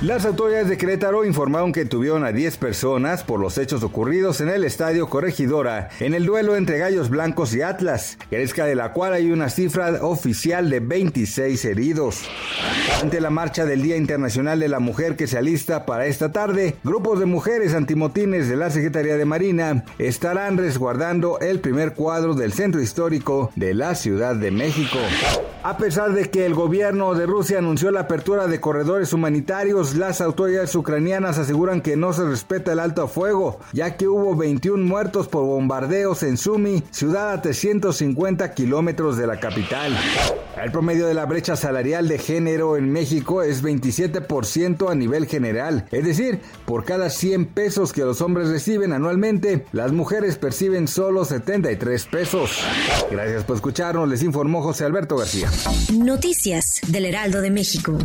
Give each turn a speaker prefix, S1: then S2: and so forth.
S1: Las autoridades de Querétaro informaron que tuvieron a 10 personas por los hechos ocurridos en el estadio Corregidora en el duelo entre Gallos Blancos y Atlas, crezca de la cual hay una cifra oficial de 26 heridos. Ante la marcha del Día Internacional de la Mujer que se alista para esta tarde, grupos de mujeres antimotines de la Secretaría de Marina estarán resguardando el primer cuadro del centro histórico de la Ciudad de México. A pesar de que el gobierno de Rusia anunció la apertura de corredores humanitarios, las autoridades ucranianas aseguran que no se respeta el alto fuego, ya que hubo 21 muertos por bombardeos en Sumi, ciudad a 350 kilómetros de la capital. El promedio de la brecha salarial de género en México es 27% a nivel general, es decir, por cada 100 pesos que los hombres reciben anualmente, las mujeres perciben solo 73 pesos. Gracias por escucharnos, les informó José Alberto García.
S2: Noticias del Heraldo de México.